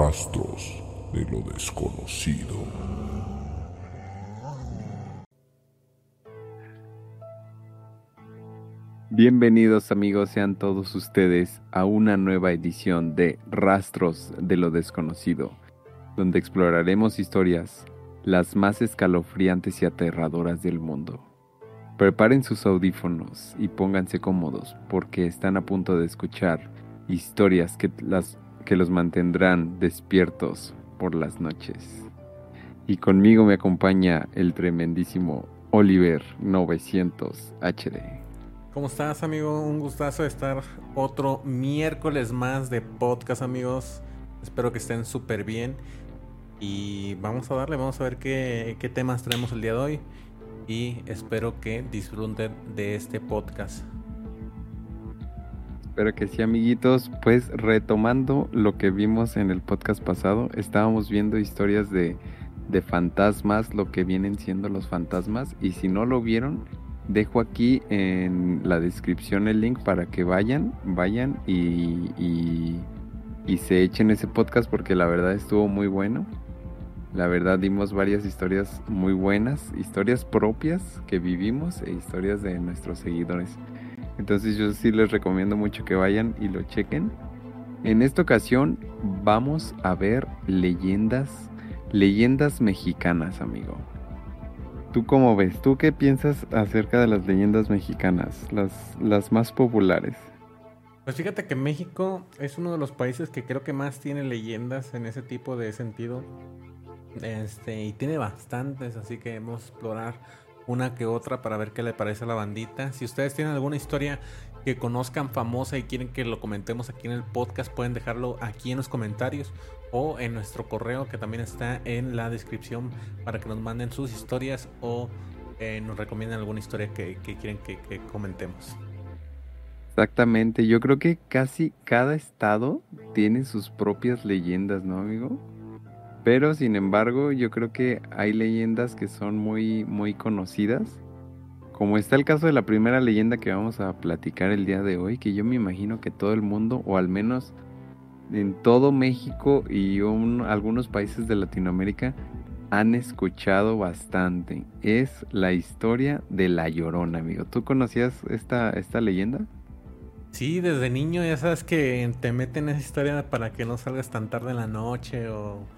Rastros de lo desconocido. Bienvenidos amigos sean todos ustedes a una nueva edición de Rastros de lo desconocido, donde exploraremos historias las más escalofriantes y aterradoras del mundo. Preparen sus audífonos y pónganse cómodos porque están a punto de escuchar historias que, las, que los mantendrán despiertos por las noches. Y conmigo me acompaña el tremendísimo Oliver 900 HD. ¿Cómo estás, amigo? Un gustazo estar otro miércoles más de podcast, amigos. Espero que estén súper bien. Y vamos a darle, vamos a ver qué, qué temas tenemos el día de hoy y espero que disfruten de este podcast. Espero que sí, amiguitos. Pues retomando lo que vimos en el podcast pasado, estábamos viendo historias de, de fantasmas, lo que vienen siendo los fantasmas. Y si no lo vieron, dejo aquí en la descripción el link para que vayan, vayan y, y, y se echen ese podcast porque la verdad estuvo muy bueno. La verdad dimos varias historias muy buenas, historias propias que vivimos e historias de nuestros seguidores. Entonces yo sí les recomiendo mucho que vayan y lo chequen. En esta ocasión vamos a ver leyendas, leyendas mexicanas, amigo. ¿Tú cómo ves? ¿Tú qué piensas acerca de las leyendas mexicanas, las, las más populares? Pues fíjate que México es uno de los países que creo que más tiene leyendas en ese tipo de sentido. Este, y tiene bastantes, así que vamos a explorar una que otra para ver qué le parece a la bandita. Si ustedes tienen alguna historia que conozcan famosa y quieren que lo comentemos aquí en el podcast, pueden dejarlo aquí en los comentarios o en nuestro correo que también está en la descripción para que nos manden sus historias o eh, nos recomienden alguna historia que, quieren que, que comentemos. Exactamente, yo creo que casi cada estado tiene sus propias leyendas, ¿no, amigo? Pero sin embargo, yo creo que hay leyendas que son muy, muy conocidas. Como está el caso de la primera leyenda que vamos a platicar el día de hoy, que yo me imagino que todo el mundo, o al menos en todo México y algunos países de Latinoamérica, han escuchado bastante. Es la historia de La Llorona, amigo. ¿Tú conocías esta, esta leyenda? Sí, desde niño ya sabes que te meten esa historia para que no salgas tan tarde en la noche o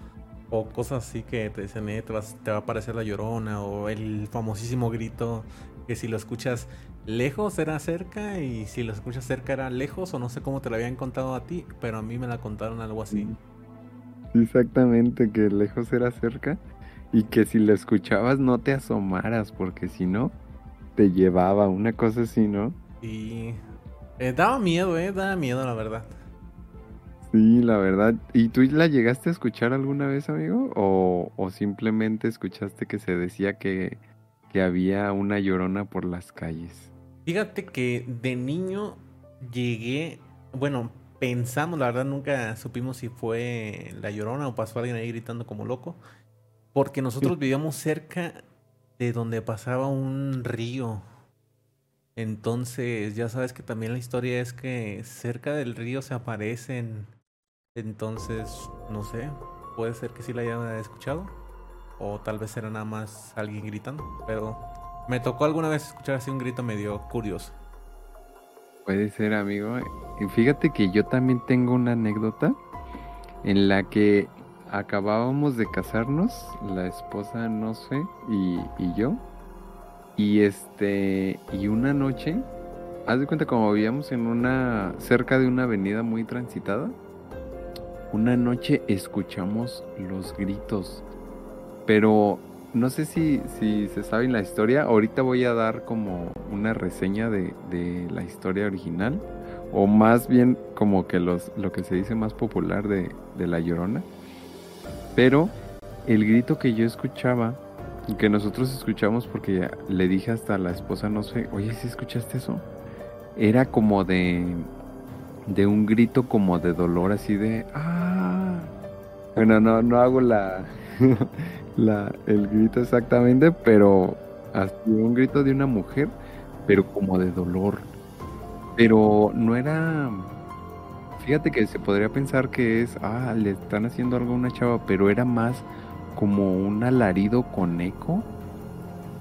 o cosas así que te dicen, eh, te, va a aparecer la llorona, o el famosísimo grito que si lo escuchas lejos era cerca y si lo escuchas cerca era lejos, o no sé cómo te lo habían contado a ti, pero a mí me la contaron algo así. Exactamente, que lejos era cerca y que si lo escuchabas no te asomaras, porque si no, te llevaba una cosa así, ¿no? Y eh, daba miedo, eh, daba miedo la verdad. Sí, la verdad. ¿Y tú la llegaste a escuchar alguna vez, amigo? ¿O, simplemente escuchaste que se decía que, que había una llorona por las calles? Fíjate que de niño llegué, bueno, pensamos, la verdad nunca supimos si fue la llorona o pasó alguien ahí gritando como loco, porque nosotros vivíamos cerca de donde pasaba un río. Entonces, ya sabes que también la historia es que cerca del río se aparecen entonces, no sé, puede ser que sí la haya escuchado. O tal vez era nada más alguien gritando. Pero me tocó alguna vez escuchar así un grito medio curioso. Puede ser, amigo. Y fíjate que yo también tengo una anécdota en la que acabábamos de casarnos, la esposa, no sé, y, y yo. Y este, y una noche, haz de cuenta como vivíamos en una, cerca de una avenida muy transitada una noche escuchamos los gritos, pero no sé si, si se sabe la historia. Ahorita voy a dar como una reseña de, la historia original, o más bien como que los, lo que se dice más popular de, de La Llorona. Pero el grito que yo escuchaba, y que nosotros escuchamos porque le dije hasta a la esposa, no sé, oye, si escuchaste eso? Era como de de un grito como de dolor, así de ¡ah! Bueno, no, no hago la, la el grito exactamente, pero un grito de una mujer, pero como de dolor. Pero no era fíjate que se podría pensar que es, ah, le están haciendo algo a una chava, pero era más como un alarido con eco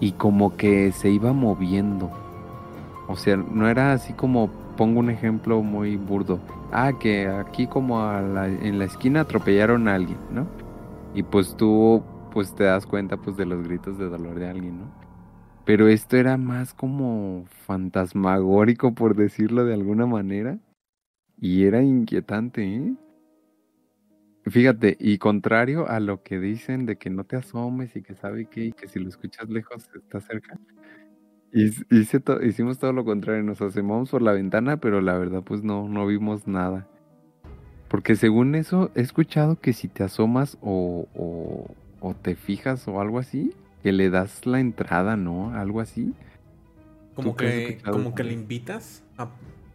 y como que se iba moviendo. O sea, no era así como, pongo un ejemplo muy burdo. Ah, que aquí como en la esquina atropellaron a alguien, ¿no? Y pues tú pues te das cuenta pues de los gritos de dolor de alguien, ¿no? Pero esto era más como fantasmagórico, por decirlo de alguna manera. Y era inquietante, ¿eh? Fíjate, y contrario a lo que dicen de que no te asomes y que sabe qué, y que si lo escuchas lejos está cerca. Hicimos todo lo contrario, nos asomamos por la ventana, pero la verdad pues no, no vimos nada. Porque según eso, he escuchado que si te asomas o, o te fijas o algo así, que le das la entrada, ¿no? Algo así. Como que, como que le invitas a...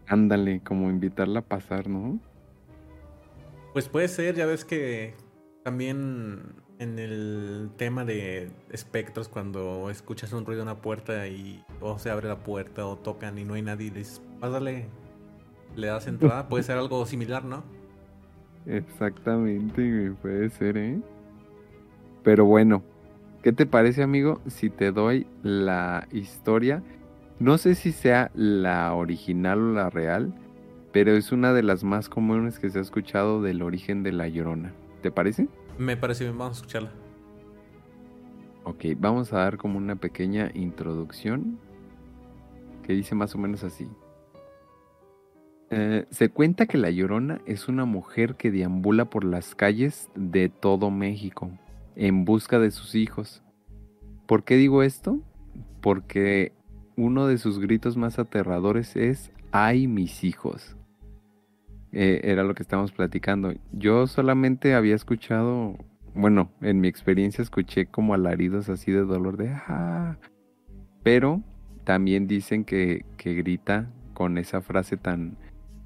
Ándale, como invitarla a pasar, ¿no? Pues puede ser, ya ves que también en el tema de espectros, cuando escuchas un ruido en una puerta y o se abre la puerta o tocan y no hay nadie, dices, pásale, le das entrada, puede ser algo similar, ¿no? Exactamente, puede ser, ¿eh? Pero bueno, ¿qué te parece amigo si te doy la historia? No sé si sea la original o la real, pero es una de las más comunes que se ha escuchado del origen de la llorona. ¿Te parece? Me parece bien, vamos a escucharla. Ok, vamos a dar como una pequeña introducción que dice más o menos así. Eh, se cuenta que la Llorona es una mujer que deambula por las calles de todo México en busca de sus hijos. ¿Por qué digo esto? Porque uno de sus gritos más aterradores es ¡ay mis hijos! Eh, era lo que estábamos platicando. Yo solamente había escuchado, bueno, en mi experiencia escuché como alaridos así de dolor de ¡ah! Pero también dicen que, que grita con esa frase tan,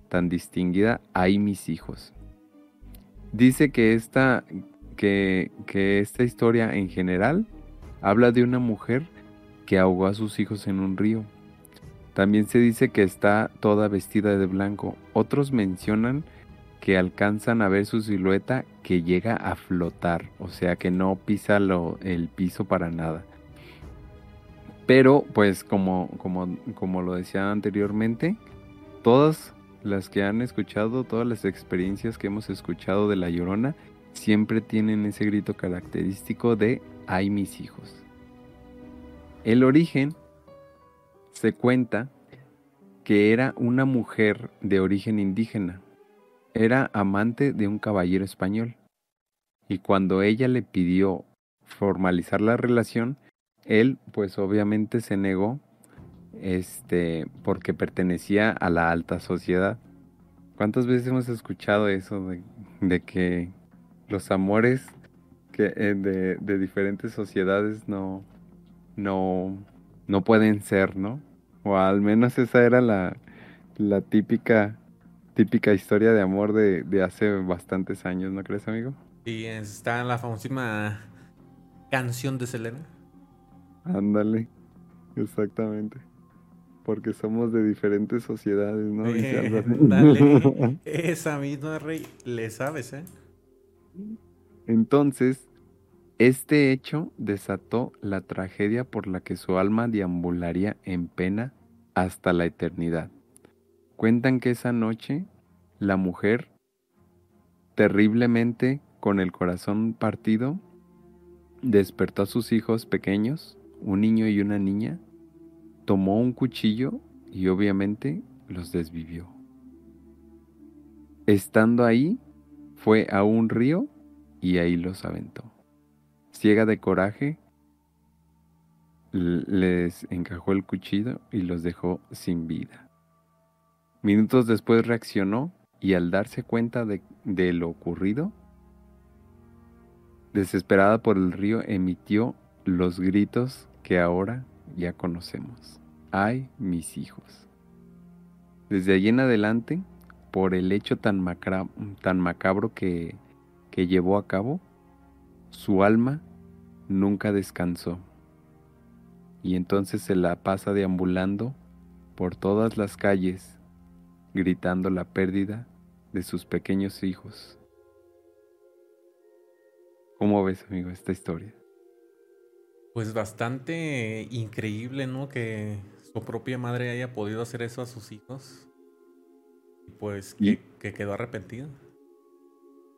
tan distinguida, ¡ay mis hijos! Dice que esta, que, esta historia en general habla de una mujer que ahogó a sus hijos en un río. También se dice que está toda vestida de blanco. Otros mencionan que alcanzan a ver su silueta que llega a flotar, o sea que no pisa el piso para nada. Pero pues como, como, como lo decía anteriormente, todas las que han escuchado, todas las experiencias que hemos escuchado de La Llorona, siempre tienen ese grito característico de ¡ay mis hijos! El origen se cuenta que era una mujer de origen indígena. Era amante de un caballero español. Y cuando ella le pidió formalizar la relación, él pues obviamente se negó este porque pertenecía a la alta sociedad. ¿Cuántas veces hemos escuchado eso de, que los amores eh, de, de, diferentes sociedades no, no, no pueden ser, ¿no? O al menos esa era la, la típica, típica historia de amor de, de hace bastantes años, ¿no crees, amigo? Y está en la famosísima canción de Selena. Ándale, exactamente. Porque somos de diferentes sociedades, ¿no? dale, esa misma rey, le sabes, ¿eh? Entonces, este hecho desató la tragedia por la que su alma deambularía en pena hasta la eternidad. Cuentan que esa noche la mujer, terriblemente con el corazón partido, despertó a sus hijos pequeños, un niño y una niña, tomó un cuchillo y obviamente los desvivió. Estando ahí, fue a un río y ahí los aventó. Ciega de coraje, les encajó el cuchillo y los dejó sin vida. Minutos después reaccionó y al darse cuenta de, lo ocurrido, desesperada por el río, emitió los gritos que ahora ya conocemos. ¡Ay, mis hijos! Desde allí en adelante, por el hecho tan, macabro que llevó a cabo, su alma nunca descansó. Y entonces se la pasa deambulando por todas las calles, gritando la pérdida de sus pequeños hijos. ¿Cómo ves, amigo, esta historia? Pues bastante increíble, ¿no? Que su propia madre haya podido hacer eso a sus hijos. Y pues que, que quedó arrepentido.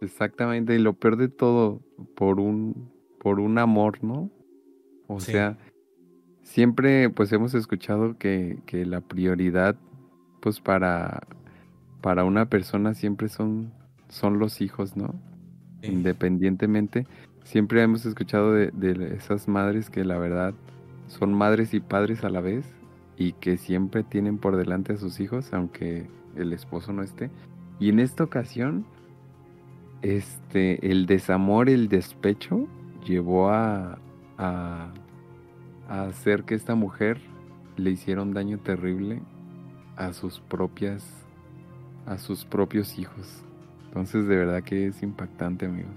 Exactamente, y lo peor de todo, por un, por un amor, ¿no? O Sí. sea, siempre pues hemos escuchado que, que la prioridad pues para, para una persona siempre son, son los hijos, ¿no? Sí. Independientemente, siempre hemos escuchado de, de esas madres que la verdad son madres y padres a la vez y que siempre tienen por delante a sus hijos, aunque el esposo no esté. Y en esta ocasión, este, el desamor, el despecho, llevó a, a, hacer que esta mujer le hiciera un daño terrible a sus propias, a sus propios hijos. Entonces, de verdad que es impactante, amigos.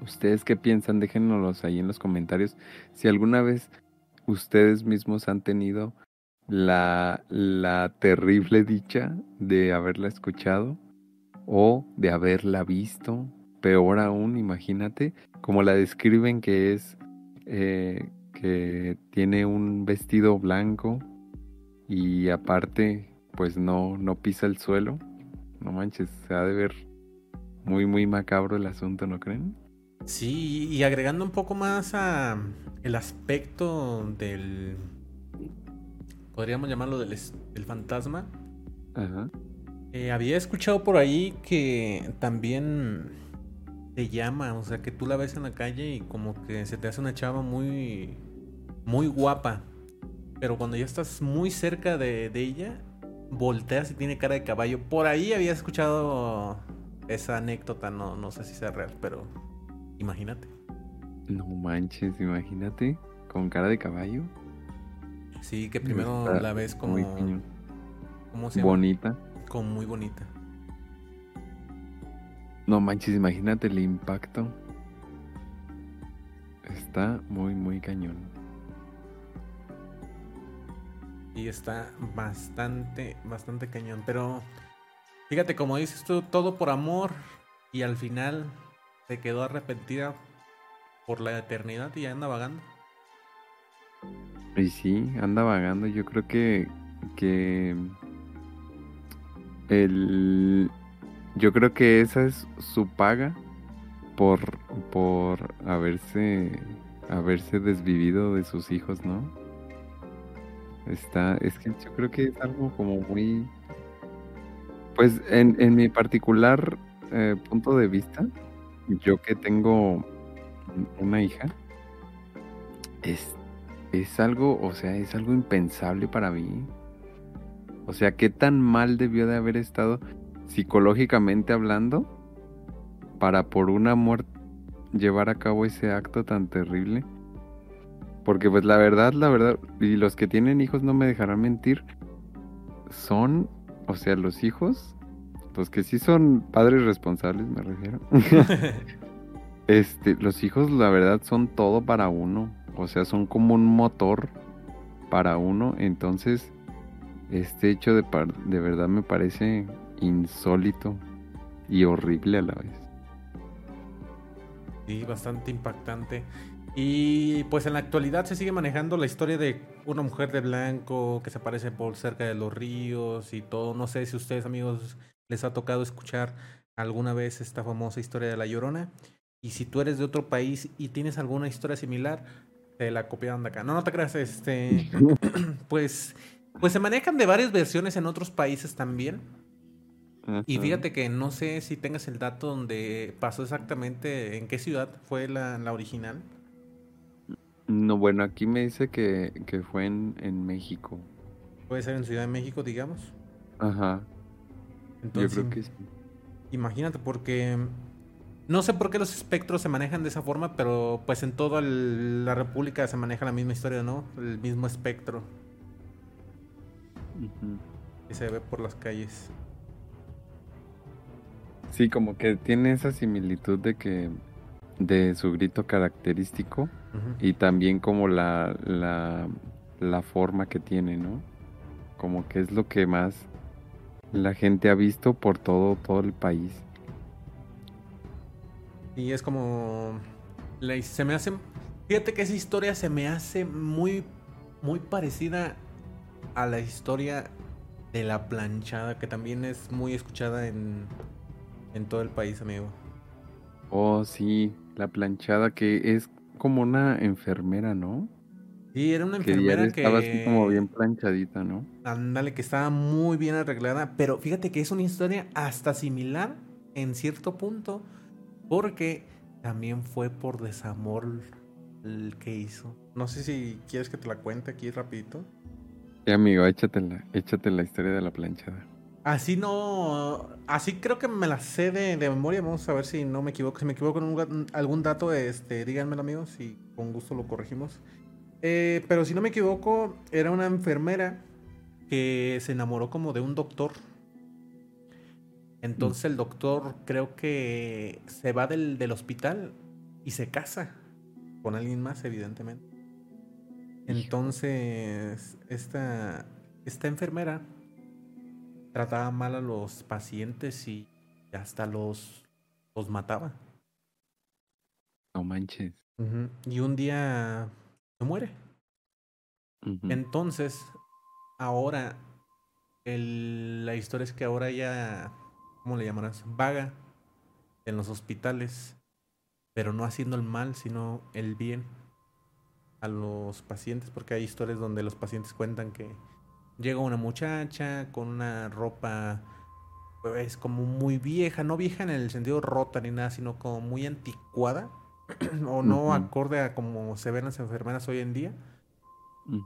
¿Ustedes qué piensan? Déjennos ahí en los comentarios. Si alguna vez ustedes mismos han tenido la, la terrible dicha de haberla escuchado o de haberla visto. Peor aún, imagínate, como la describen que es eh, que tiene un vestido blanco y aparte pues no, no pisa el suelo. No manches, se ha de ver muy muy macabro el asunto, ¿no creen? Sí, y agregando un poco más a el aspecto del. Podríamos llamarlo del, del fantasma. Ajá. Eh, había escuchado por ahí que también te llama, o sea, que tú la ves en la calle y como que se te hace una chava muy, muy guapa. Pero cuando ya estás muy cerca de, de ella, volteas y tiene cara de caballo. Por ahí había escuchado esa anécdota, no, no sé si sea real, pero imagínate. No manches, imagínate, con cara de caballo. Sí, que primero la ves como, muy cañón. ¿cómo se llama? bonita. Como muy bonita. No manches, imagínate el impacto. Está muy, muy cañón. Y está bastante, bastante cañón. Pero fíjate, como dices tú, todo por amor. Y al final se quedó arrepentida por la eternidad y ya anda vagando. Y sí, anda vagando. Yo creo que, que el, yo creo que esa es su paga por, por haberse, haberse desvivido de sus hijos, ¿no? Está, es que yo creo que es algo como muy, pues en, en mi particular eh, punto de vista, yo que tengo una hija, es, es algo, o sea, es algo impensable para mí. O sea, qué tan mal debió de haber estado psicológicamente hablando para por un amor llevar a cabo ese acto tan terrible. Porque pues la verdad, la verdad, y los que tienen hijos no me dejarán mentir, son, o sea, los hijos, los que sí son padres responsables, me refiero. este, los hijos la verdad son todo para uno, o sea, son como un motor para uno, entonces este hecho de, par- de verdad me parece insólito y horrible a la vez. Sí, bastante impactante. Y pues en la actualidad se sigue manejando la historia de una mujer de blanco que se aparece por cerca de los ríos y todo. No sé si ustedes amigos les ha tocado escuchar alguna vez esta famosa historia de la Llorona. Y si tú eres de otro país y tienes alguna historia similar, te la copiaron de acá. No, no te creas, este, pues, pues se manejan de varias versiones en otros países también. Y fíjate que no sé si tengas el dato donde pasó exactamente, en qué ciudad fue la, la original. No, bueno, aquí me dice que, que fue en, en México. Puede ser en Ciudad de México, digamos. Ajá, Entonces, yo creo que sí. imagínate, porque no sé por qué los espectros se manejan de esa forma, pero pues en toda el- la República se maneja la misma historia, ¿no? El mismo espectro Ujú. que se ve por las calles. Sí, como que tiene esa similitud de que de su grito característico y también como la, la, la forma que tiene, ¿no? Como que es lo que más la gente ha visto por todo, todo el país. Y es como. se me hace. Fíjate que esa historia se me hace muy. Muy parecida a la historia de la planchada, que también es muy escuchada en. En todo el país, amigo. Oh, sí, la planchada que es como una enfermera, ¿no? Sí, era una Que ya enfermera que. estaba así como bien planchadita, ¿no? Ándale, que estaba muy bien arreglada. Pero fíjate que es una historia hasta similar en cierto punto. Porque también fue por desamor el que hizo. No sé si quieres que te la cuente aquí rapidito. Sí, amigo, échatela, échate la historia de la planchada. Así no. Así creo que me la sé de, de memoria. Vamos a ver si no me equivoco. Si me equivoco en un algún dato, este, díganmelo, amigos, y con gusto lo corregimos. Eh, pero si no me equivoco, era una enfermera que se enamoró como de un doctor. Entonces el doctor creo que se va del, del hospital y se casa con alguien más, evidentemente. Entonces, esta, esta enfermera trataba mal a los pacientes y hasta los, los mataba. No manches. Y un día se muere. Entonces, ahora, el- la historia es que ahora ella, ¿cómo le llamarás? Vaga en los hospitales, pero no haciendo el mal, sino el bien a los pacientes, porque hay historias donde los pacientes cuentan que llega una muchacha con una ropa, pues como muy vieja, no vieja en el sentido rota ni nada, sino como muy anticuada, o no acorde a como se ven las enfermeras hoy en día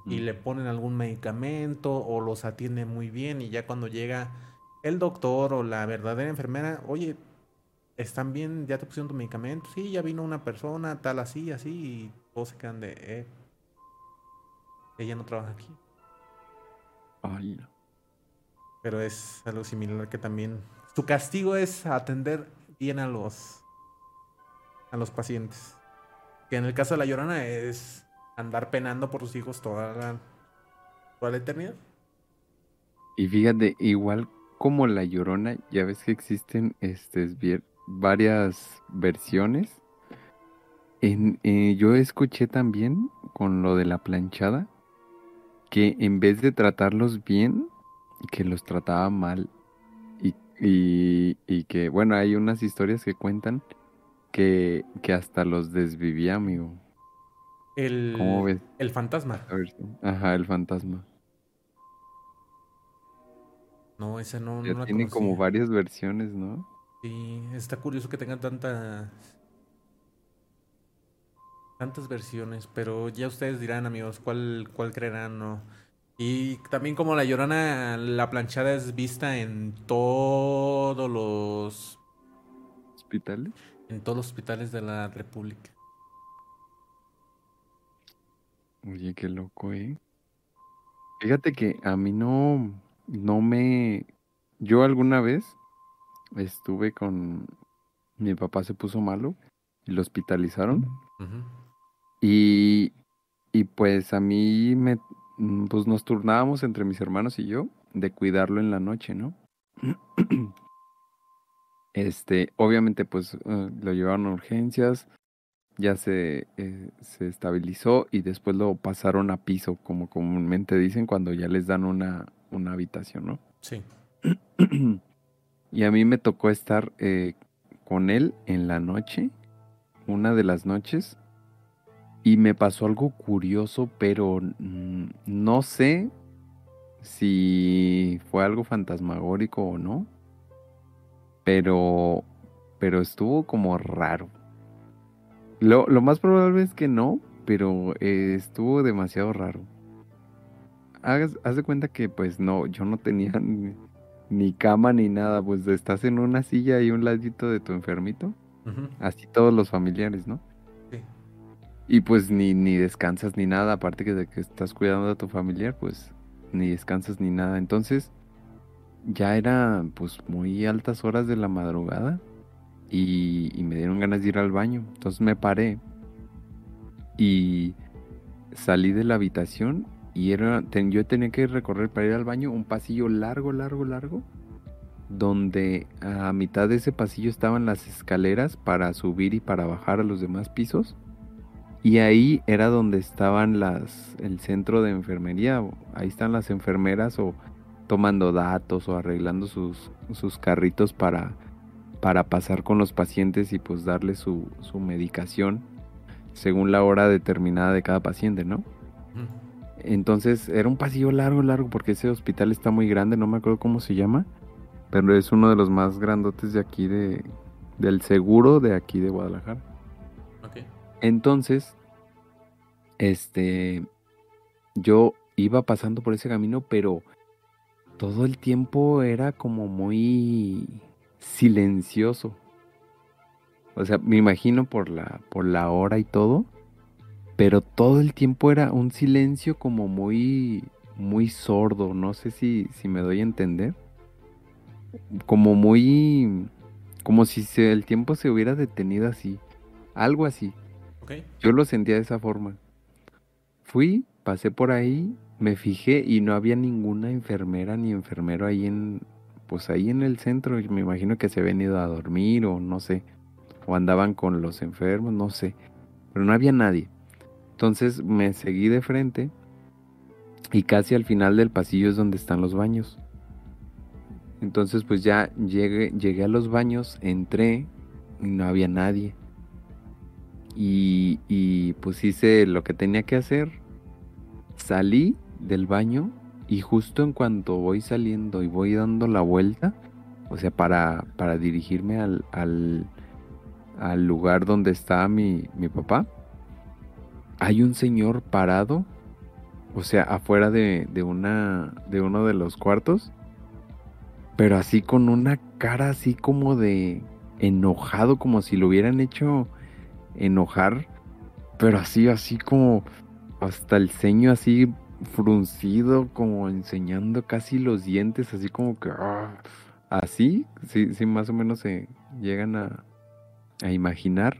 y le ponen algún medicamento o los atiende muy bien y ya cuando llega el doctor o la verdadera enfermera, oye, ¿están bien? ¿Ya te pusieron tu medicamento? Sí, ya vino una persona, tal así, así, y todos se quedan de, eh, ella no trabaja aquí. Ay, no. Pero es algo similar que también su castigo es atender bien a los a los pacientes. Que en el caso de la Llorona es andar penando por sus hijos toda la, toda la eternidad. Y fíjate, igual como La Llorona, ya ves que existen este, varias versiones. En, eh, yo escuché también con lo de la planchada que en vez de tratarlos bien, que los trataba mal. Y, y, y que, bueno, hay unas historias que cuentan que, que hasta los desvivía, amigo. El, ¿Cómo ves? el fantasma. A ver Ajá, el fantasma. No, esa no, no la tiene como varias versiones, ¿no? Sí, está curioso que tengan tantas tantas versiones, pero ya ustedes dirán, amigos, cuál cuál creerán, ¿no? Y también como la Llorona, la planchada es vista en todos los ¿Hospitales? en todos los hospitales de la República. Oye, qué loco, ¿eh? Fíjate que a mí no, no me... Yo alguna vez estuve con... Mi papá se puso malo y lo hospitalizaron. Ujú. Y, y pues a mí me... mm, Pues nos turnábamos entre mis hermanos y yo de cuidarlo en la noche, ¿no? Este, obviamente pues eh, lo llevaron a urgencias, ya se, eh, se estabilizó y después lo pasaron a piso, como comúnmente dicen cuando ya les dan una, una habitación, ¿no? Sí. y a mí me tocó estar eh, con él en la noche, una de las noches, y me pasó algo curioso, pero no sé si fue algo fantasmagórico o no, pero, pero estuvo como raro. Lo, lo más probable es que no, pero eh, estuvo demasiado raro. Haz, haz de cuenta que pues no, yo no tenía ni, ni cama ni nada, pues estás en una silla y un ladito de tu enfermito, así todos los familiares, ¿no? Y pues ni, ni descansas ni nada, aparte que de que estás cuidando a tu familiar, pues ni descansas ni nada. Entonces, ya era pues muy altas horas de la madrugada y, me dieron ganas de ir al baño. Entonces me paré y salí de la habitación y era, yo tenía que recorrer para ir al baño un pasillo largo, largo, largo. donde a mitad de ese pasillo estaban las escaleras para subir y para bajar a los demás pisos. Y ahí era donde estaban las el centro de enfermería. Ahí están las enfermeras o tomando datos o arreglando sus, sus carritos para, para pasar con los pacientes y pues darle su, su medicación según la hora determinada de cada paciente, ¿no? Entonces era un pasillo largo, largo, porque ese hospital está muy grande, no me acuerdo cómo se llama, pero es uno de los más grandotes de aquí de, del seguro de aquí de Guadalajara. Entonces, este, yo iba pasando por ese camino, pero todo el tiempo era como muy silencioso. O sea, me imagino por la, por la hora y todo, pero todo el tiempo era un silencio como muy, muy sordo, no sé si, si me doy a entender. Como muy, como si el tiempo se hubiera detenido así, algo así. Yo lo sentía de esa forma. Fui, pasé por ahí, me fijé y no había ninguna enfermera ni enfermero ahí en, pues ahí en el centro. Me imagino que se habían ido a dormir o no sé, o andaban con los enfermos, no sé, pero no había nadie. Entonces me seguí de frente y casi al final del pasillo es donde están los baños. Entonces pues ya llegué, llegué a los baños, entré y no había nadie. Y, pues hice lo que tenía que hacer. Salí del baño y justo en cuanto voy saliendo y voy dando la vuelta, o sea, para, para dirigirme al, al, al lugar donde estaba mi, mi papá, hay un señor parado, o sea, afuera de, una, de uno de los cuartos, pero así con una cara así como de enojado, como si lo hubieran hecho enojar, pero así, así como hasta el ceño así fruncido, como enseñando casi los dientes, así como que ah, así, sí, sí, más o menos se llegan a, a imaginar.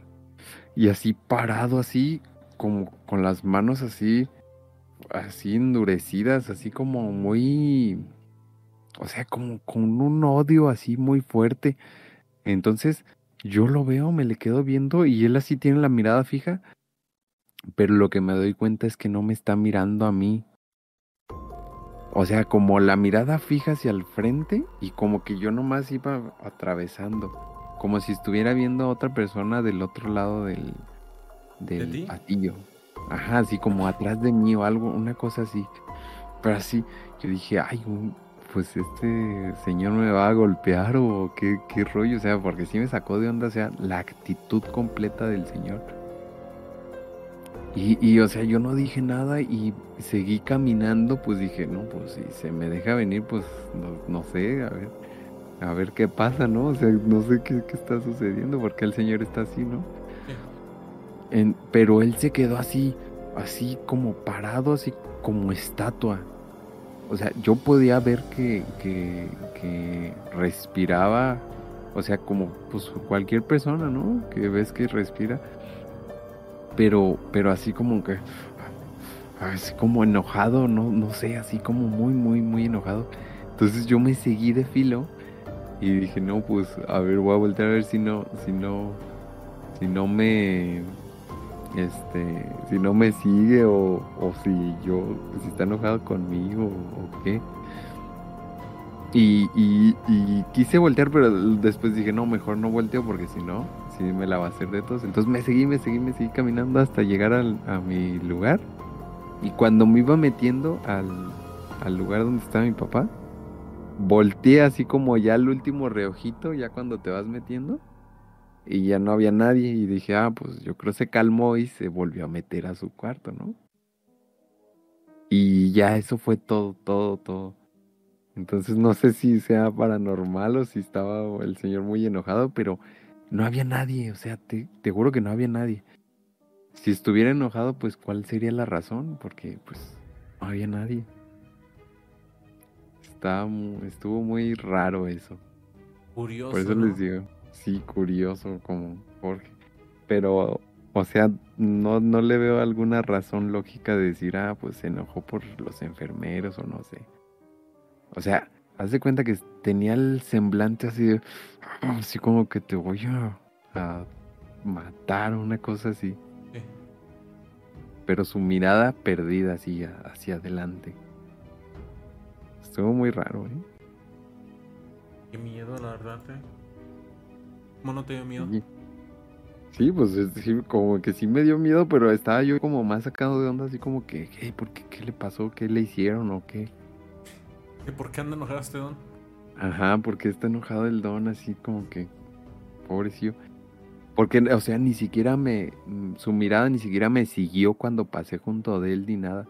Y así parado, así, como con las manos así, así endurecidas, así como muy, o sea, como con un odio así muy fuerte. Entonces yo lo veo, me le quedo viendo y él así tiene la mirada fija, pero lo que me doy cuenta es que no me está mirando a mí. O sea, como la mirada fija hacia el frente y como que yo nomás iba atravesando, como si estuviera viendo a otra persona del otro lado del, del patillo. Ajá, así como atrás de mí o algo, una cosa así. Pero así, yo dije, ay, pues este señor me va a golpear o qué, qué rollo, o sea, porque sí me sacó de onda, o sea, la actitud completa del señor. Y, y, o sea, yo no dije nada y seguí caminando, pues dije, no, pues si se me deja venir, pues no, no sé, a ver, a ver qué pasa, ¿no? O sea, no sé qué, qué está sucediendo, porque el señor está así, ¿no? pero él se quedó así, así como parado, así como estatua. O sea, yo podía ver que, que, respiraba, o sea, como pues cualquier persona, ¿no? Que ves que respira. Pero, pero así como que, así como enojado, no, no sé, así como muy, muy, muy enojado. Entonces yo me seguí de filo y dije, no, pues, a ver, voy a voltear a ver si no, si no, si no me, este, si no me sigue o, si yo, si está enojado conmigo o qué. Y, y, quise voltear, pero después dije, no, mejor no volteo porque si no, si me la va a hacer de todos. Entonces me seguí, me seguí, me seguí caminando hasta llegar al, a mi lugar. Y cuando me iba metiendo al, al lugar donde estaba mi papá, volteé así como ya el último reojito, ya cuando te vas metiendo y ya no había nadie y dije, ah, pues yo creo se calmó y se volvió a meter a su cuarto, ¿no? Y ya eso fue todo, todo, todo. Entonces no sé si sea paranormal o si estaba el señor muy enojado, pero no había nadie, o sea, te, te juro que no había nadie. Si estuviera enojado, pues cuál sería la razón, porque pues no había nadie. Estaba, estuvo muy raro eso. Curioso. Por eso les digo sí curioso como Jorge. Pero, o sea, no, no le veo alguna razón lógica de decir, ah, pues se enojó por los enfermeros o no sé. O sea, haz de cuenta que tenía el semblante así de, así como que te voy a, a matar, una cosa así. Sí. Pero su mirada perdida así hacia adelante. Estuvo muy raro, ¿eh? Qué miedo, la verdad, eh. ¿Cómo no te dio miedo? Sí. Sí, pues es- sí, como que sí me dio miedo, pero estaba yo como más sacado de onda, así como que, "Hey, ¿por qué? ¿Qué le pasó? ¿Qué le hicieron o qué? ¿Y por qué anda enojado este don? Ajá, porque está enojado el don, así como que, pobrecillo. Porque, o sea, ni siquiera me, mm, su mirada ni siquiera me siguió cuando pasé junto de él ni nada.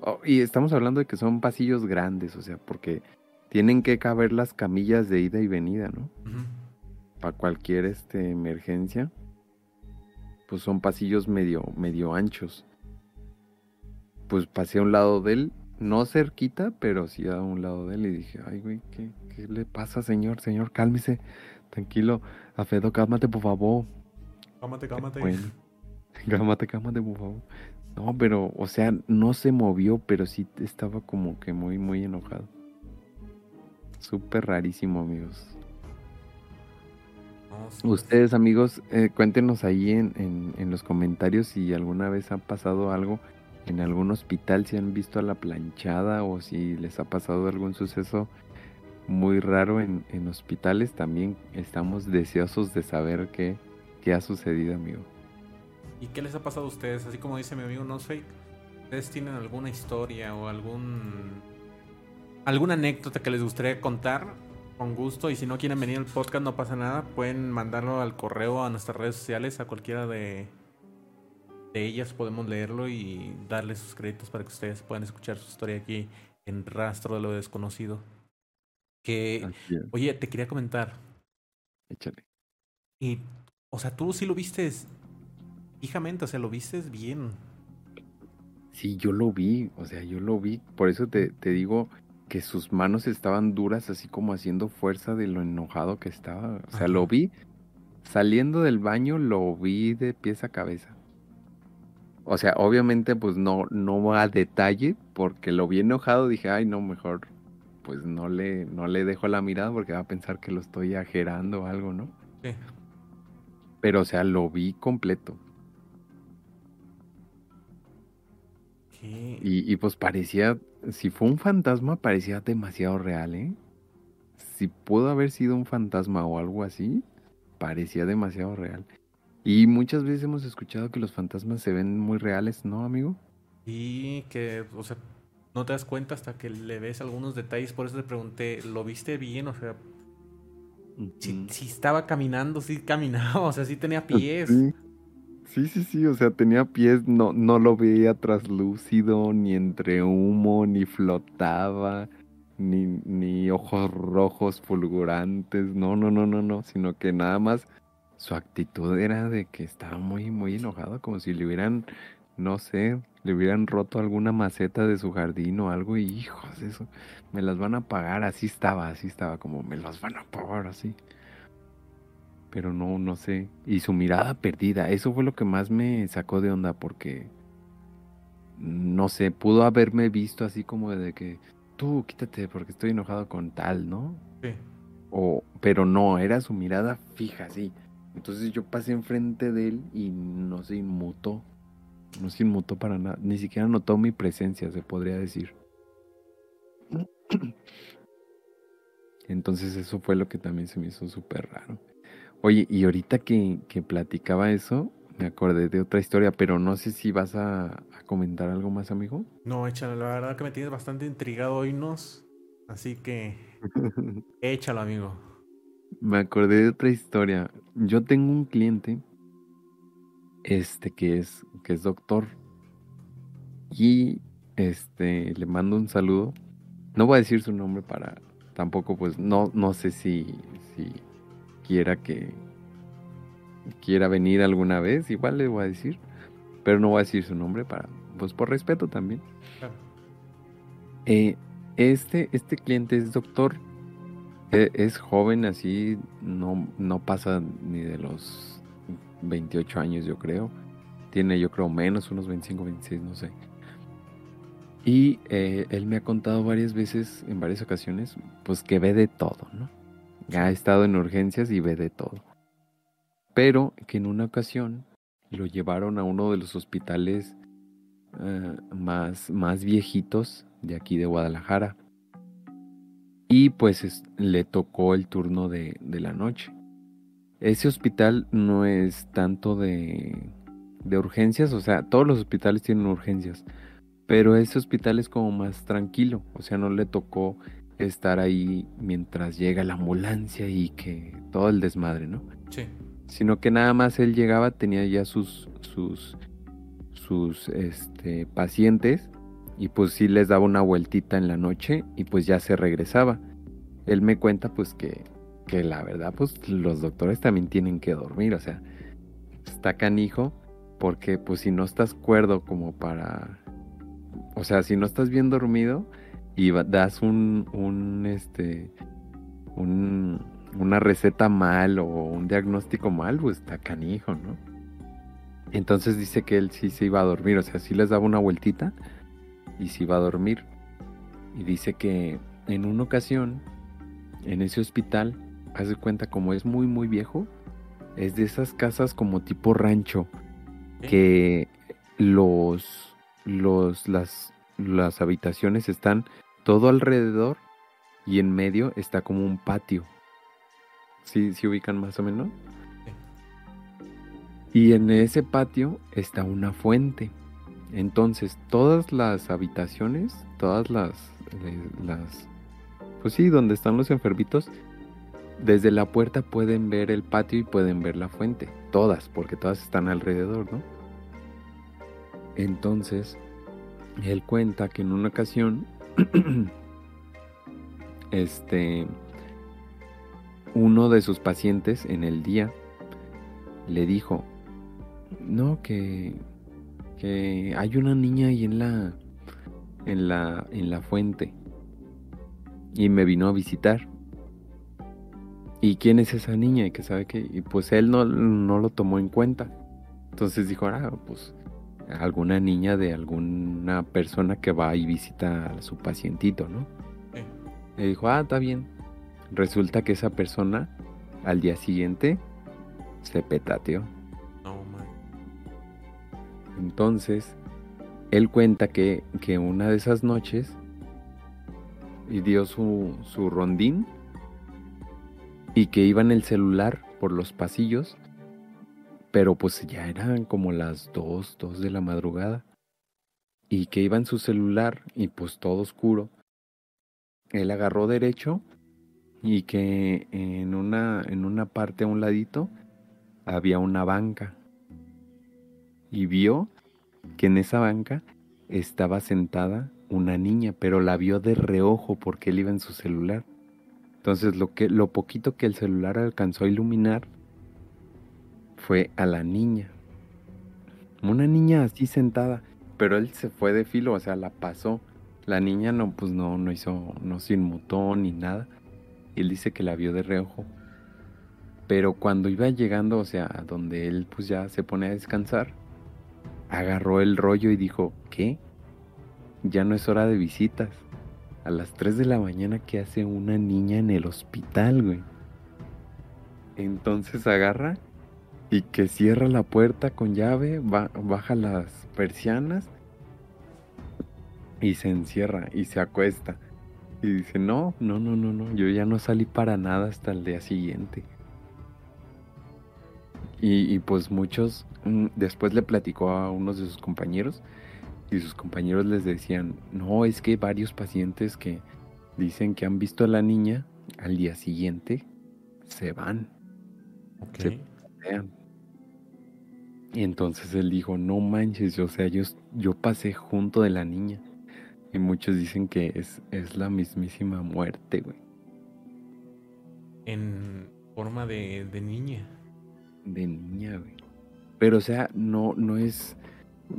Oh, y estamos hablando de que son pasillos grandes, o sea, porque tienen que caber las camillas de ida y venida, ¿no? Ujú. Para cualquier este, emergencia, pues son pasillos medio, medio anchos. Pues pasé a un lado de él, no cerquita, pero sí a un lado de él y dije, ay, güey, ¿qué, qué le pasa, señor? Señor, cálmese, tranquilo. Afedo, cálmate, por favor. Cálmate, cálmate. Bueno, cálmate, cálmate, por favor. No, pero, o sea, no se movió, pero sí estaba como que muy, muy enojado. Súper rarísimo, amigos. No, Ustedes, amigos, eh, cuéntenos ahí en, en- los comentarios si alguna vez ha pasado algo en algún hospital, si han visto a la planchada o si les ha pasado algún suceso muy raro en, en hospitales. También estamos deseosos de saber qué, qué ha sucedido, amigo. ¿Y qué les ha pasado a ustedes? Así como dice mi amigo Nosfake, ¿ustedes tienen alguna historia o algún alguna anécdota que les gustaría contar? Con gusto, y si no quieren venir al podcast no pasa nada, pueden mandarlo al correo a nuestras redes sociales, a cualquiera de, de ellas podemos leerlo y darles sus créditos para que ustedes puedan escuchar su historia aquí en Rastro de lo Desconocido. Que, oye, te quería comentar, échale. y, o sea, tú sí lo vistes fijamente, o sea, lo vistes bien. Sí, yo lo vi, o sea, yo lo vi. Por eso te, te digo que sus manos estaban duras, así como haciendo fuerza de lo enojado que estaba. O sea, Ajá. lo vi saliendo del baño, lo vi de pies a cabeza. O sea, obviamente, pues no, no a detalle, porque lo vi enojado, dije, ay, no, mejor, pues no le, no le dejo la mirada porque va a pensar que lo estoy ajerando o algo, ¿no? Sí. Pero, o sea, lo vi completo. Y, y, pues parecía, si fue un fantasma, parecía demasiado real, ¿eh? Si pudo haber sido un fantasma o algo así, parecía demasiado real. Y muchas veces hemos escuchado que los fantasmas se ven muy reales, ¿no, amigo? Y que, o sea, no te das cuenta hasta que le ves algunos detalles, por eso te pregunté, ¿lo viste bien? O sea, si, si estaba caminando, sí caminaba, o sea, sí tenía pies. Sí. Sí, sí, sí, o sea, tenía pies, no, no lo veía traslúcido, ni entre humo, ni flotaba, ni, ni ojos rojos fulgurantes, no, no, no, no, no, sino que nada más su actitud era de que estaba muy, muy enojado, como si le hubieran, no sé, le hubieran roto alguna maceta de su jardín o algo, y hijos, eso, me las van a pagar, así estaba, así estaba, como me las van a pagar, así pero no, no sé. Y su mirada perdida, eso fue lo que más me sacó de onda porque, no sé, pudo haberme visto así como de que, tú quítate porque estoy enojado con tal, ¿no? Sí. O, pero no, era su mirada fija, así. Entonces yo pasé enfrente de él y no se inmutó. No se inmutó para nada. Ni siquiera notó mi presencia, se podría decir. Entonces eso fue lo que también se me hizo súper raro. Oye, y ahorita que, que platicaba eso, me acordé de otra historia, pero no sé si vas a, a comentar algo más, amigo. No, échalo, la verdad que me tienes bastante intrigado hoy, nos. Así que échalo, amigo. me acordé de otra historia. Yo tengo un cliente, este que es, que es doctor, y este le mando un saludo. No voy a decir su nombre para tampoco, pues no, no sé si, si quiera que quiera venir alguna vez, igual le voy a decir, pero no voy a decir su nombre para, pues por respeto también. Claro. Eh, este, este cliente es doctor, e- es joven así, no, no pasa ni de los 28 años yo creo, tiene yo creo menos, unos 25, 26, no sé. Y eh, él me ha contado varias veces, en varias ocasiones, pues que ve de todo, ¿no? Ha estado en urgencias y ve de todo. Pero que en una ocasión lo llevaron a uno de los hospitales eh, más, más viejitos de aquí de Guadalajara. Y pues le tocó el turno de, de, la noche. Ese hospital no es tanto de, de urgencias, o sea, todos los hospitales tienen urgencias, pero ese hospital es como más tranquilo, o sea, no le tocó estar ahí mientras llega la ambulancia y que todo el desmadre, ¿no? Sí. Sino que nada más él llegaba, tenía ya sus, sus, sus este, pacientes y pues sí les daba una vueltita en la noche y pues ya se regresaba. Él me cuenta pues que, que la verdad pues los doctores también tienen que dormir, o sea, está canijo porque pues si no estás cuerdo como para... O sea, si no estás bien dormido y das un, un este, un, una receta mal o un diagnóstico mal, pues está canijo, ¿no? Entonces dice que él sí se iba a dormir, o sea, sí les daba una vueltita y se iba a dormir. Y dice que en una ocasión, en ese hospital, hace cuenta como es muy, muy viejo, es de esas casas como tipo rancho, que los, los, las, las habitaciones están todo alrededor y en medio está como un patio. ¿Sí, se ubican más o menos? Y en ese patio está una fuente. Entonces, todas las habitaciones, todas las, las, pues sí, donde están los enfermitos, desde la puerta pueden ver el patio y pueden ver la fuente. Todas, porque todas están alrededor, ¿no? Entonces, él cuenta que en una ocasión, este, uno de sus pacientes en el día le dijo, no, que, que hay una niña ahí en la, en la, en la fuente. Y me vino a visitar. ¿Y quién es esa niña? Y que sabe que, pues él no, no lo tomó en cuenta. Entonces dijo, ah, pues alguna niña de alguna persona que va y visita a su pacientito, ¿no? Le dijo, ah, está bien. Resulta que esa persona al día siguiente se petateó. No, man. Entonces, él cuenta que, que una de esas noches y dio su, su rondín y que iba en el celular por los pasillos pero pues ya eran como las 2, 2 de la madrugada. Y que iba en su celular y pues todo oscuro. Él agarró derecho y que en una, en una parte a un ladito había una banca. Y vio que en esa banca estaba sentada una niña, pero la vio de reojo porque él iba en su celular. Entonces lo que lo poquito que el celular alcanzó a iluminar fue a la niña. Una niña así sentada, pero él se fue de filo, o sea, la pasó. La niña no, pues no, no hizo, no se inmutó ni nada. Él dice que la vio de reojo. Pero cuando iba llegando, o sea, donde él pues ya se pone a descansar, agarró el rollo y dijo, ¿qué? Ya no es hora de visitas. A las 3 de la mañana, ¿qué hace una niña en el hospital, güey? Entonces agarra y que cierra la puerta con llave, baja las persianas y se encierra y se acuesta. Y dice, no, no, no, no, no, yo ya no salí para nada hasta el día siguiente. Y, y pues muchos, mm, después le platicó a unos de sus compañeros y sus compañeros les decían, no, es que varios pacientes que dicen que han visto a la niña, al día siguiente se van. Y entonces él dijo, no manches, o sea, yo, yo pasé junto de la niña. Y muchos dicen que es, es la mismísima muerte, güey. En forma de, de niña. De niña, güey. Pero o sea, no, no es...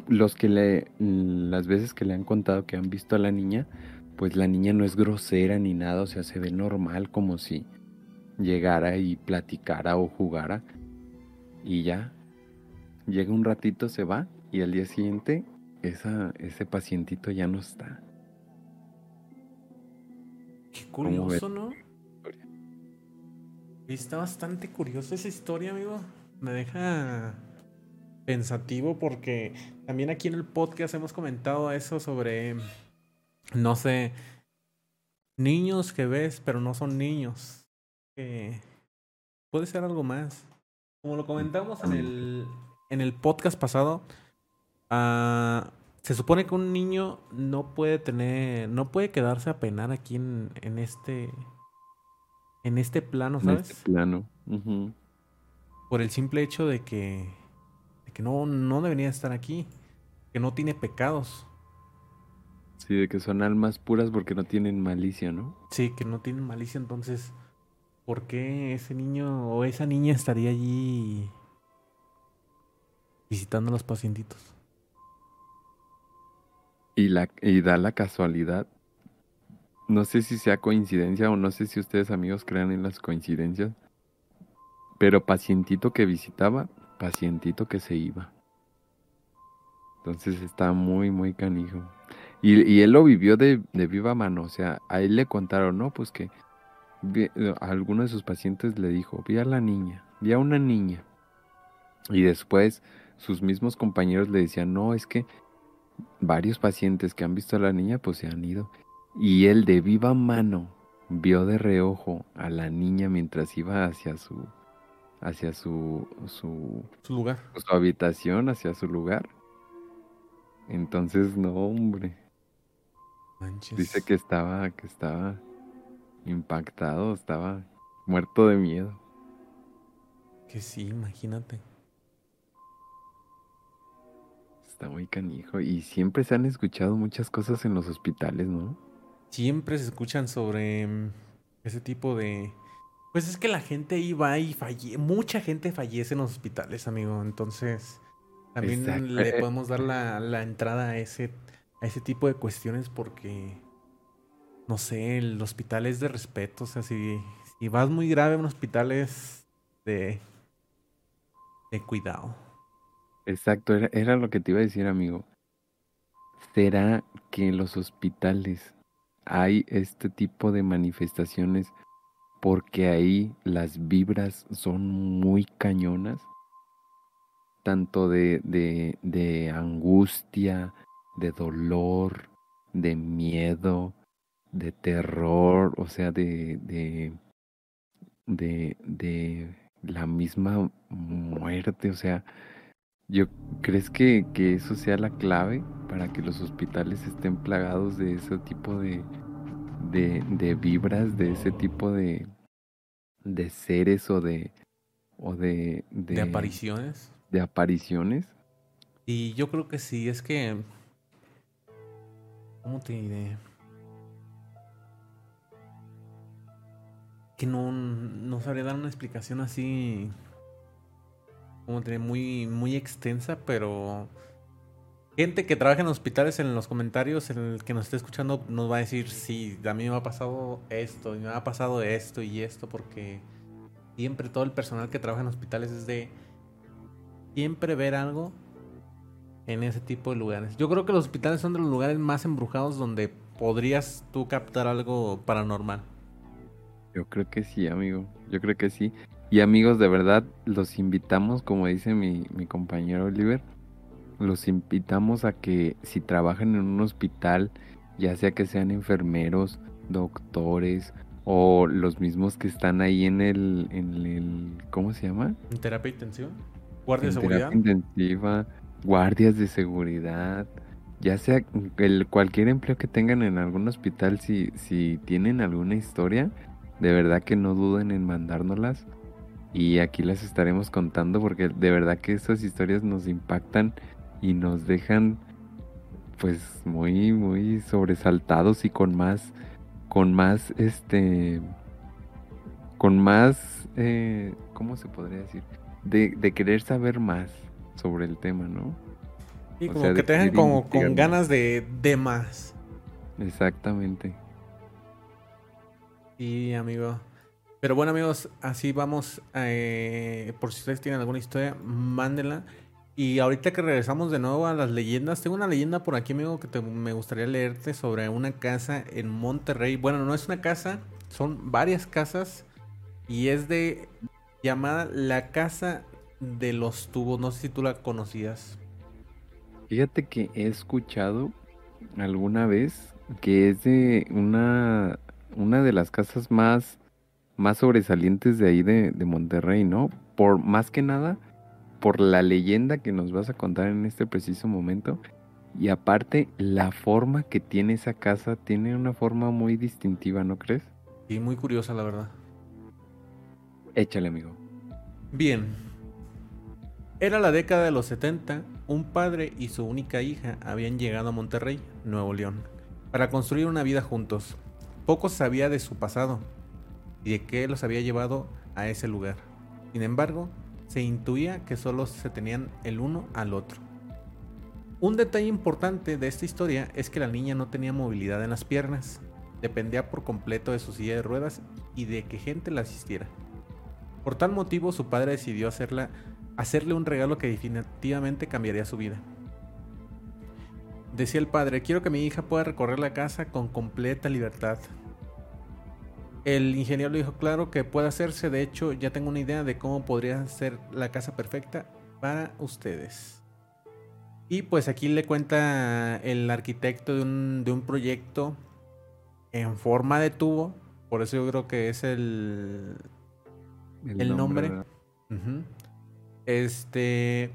Los que le... Las veces que le han contado que han visto a la niña, pues la niña no es grosera ni nada, o sea, se ve normal como si llegara y platicara o jugara y ya. Llega un ratito, se va y al día siguiente esa, ese pacientito ya no está. Qué curioso, ¿no? Está bastante curioso esa historia, amigo. Me deja pensativo porque también aquí en el podcast hemos comentado eso sobre, no sé, niños que ves, pero no son niños. puede ser algo más. Como lo comentamos en el, en el podcast pasado, uh, se supone que un niño no puede tener, no puede quedarse a penar aquí en, en este, en este plano, ¿sabes? En este plano. Por el simple hecho de que, de que no, no debería estar aquí, que no tiene pecados. Sí, de que son almas puras porque no tienen malicia, ¿no? Sí, que no tienen malicia, entonces, ¿por qué ese niño o esa niña estaría allí visitando a los pacientitos? Y, la, y da la casualidad, no sé si sea coincidencia o no sé si ustedes amigos crean en las coincidencias, pero pacientito que visitaba, pacientito que se iba. Entonces está muy, muy canijo. Y, y él lo vivió de, de, viva mano, o sea, a él le contaron, ¿no? Pues que a alguno de sus pacientes le dijo, vi a la niña, vi a una niña. Y después sus mismos compañeros le decían, no, es que varios pacientes que han visto a la niña pues se han ido. Y él de viva mano vio de reojo a la niña mientras iba hacia su hacia su su, su lugar, su habitación, hacia su lugar. Entonces, no, hombre. Dice que estaba que estaba impactado, estaba muerto de miedo. Que sí, imagínate. Está muy canijo. Y siempre se han escuchado muchas cosas en los hospitales, ¿no? Siempre se escuchan sobre mm, ese tipo de... Pues es que la gente ahí va y fallece. Mucha gente fallece en los hospitales, amigo. Entonces, también le podemos dar la, la, entrada a ese, a ese tipo de cuestiones porque, no sé, el hospital es de respeto. O sea, si, si vas muy grave a un hospital es de, de cuidado. Exacto, era, era lo que te iba a decir, amigo. ¿Será que en los hospitales hay este tipo de manifestaciones porque ahí las vibras son muy cañonas? Tanto de, de, de angustia, de dolor, de miedo, de terror, o sea, de, de, de, de la misma muerte, o sea, yo, ¿Crees que, que, eso sea la clave para que los hospitales estén plagados de ese tipo de, de, de vibras, de ese tipo de, de seres o de, o de, de, apariciones? De apariciones. Y yo creo que sí, es que... ¿Cómo te diré? Que no, no sabría dar una explicación así como tiene muy, muy extensa, pero gente que trabaja en hospitales en los comentarios, en el que nos esté escuchando, nos va a decir, sí, a mí me ha pasado esto, y me ha pasado esto y esto, porque siempre todo el personal que trabaja en hospitales es de siempre ver algo en ese tipo de lugares. Yo creo que los hospitales son de los lugares más embrujados donde podrías tú captar algo paranormal. Yo creo que sí, amigo. Yo creo que sí. Y amigos, de verdad, los invitamos, como dice mi, mi compañero Oliver, los invitamos a que si trabajan en un hospital, ya sea que sean enfermeros, doctores o los mismos que están ahí en el, en el ¿cómo se llama? En terapia intensiva, guardias de seguridad. intensiva, guardias de seguridad, ya sea el, cualquier empleo que tengan en algún hospital, si, si tienen alguna historia, de verdad que no duden en mandárnoslas y aquí las estaremos contando porque de verdad que estas historias nos impactan y nos dejan pues muy muy sobresaltados y con más con más este con más eh, cómo se podría decir de, de, querer saber más sobre el tema no y como que te dejan como con ganas de, de más. Exactamente y amigo pero bueno amigos, así vamos. Eh, por si ustedes tienen alguna historia, mándenla. Y ahorita que regresamos de nuevo a las leyendas, tengo una leyenda por aquí, amigo, que me gustaría leerte sobre una casa en Monterrey. Bueno, no es una casa, son varias casas y es de llamada la casa de los tubos. No sé si tú la conocías. Fíjate que he escuchado alguna vez que es de una, una de las casas más, más sobresalientes de ahí de, de Monterrey, ¿no? Por más que nada por la leyenda que nos vas a contar en este preciso momento. Y aparte, la forma que tiene esa casa tiene una forma muy distintiva, ¿no crees? Y muy curiosa, la verdad. Échale, amigo. Bien. Era la década de los 70. Un padre y su única hija habían llegado a Monterrey, Nuevo León, para construir una vida juntos. Poco sabía de su pasado y de qué los había llevado a ese lugar. Sin embargo, se intuía que solo se tenían el uno al otro. Un detalle importante de esta historia es que la niña no tenía movilidad en las piernas, dependía por completo de su silla de ruedas y de que gente la asistiera. Por tal motivo su padre decidió hacerla, hacerle un regalo que definitivamente cambiaría su vida. Decía el padre, quiero que mi hija pueda recorrer la casa con completa libertad, el ingeniero le dijo, claro que puede hacerse, de hecho ya tengo una idea de cómo podría ser la casa perfecta para ustedes. Y pues aquí le cuenta el arquitecto de un, proyecto en forma de tubo, por eso yo creo que es el, el, nombre. Este...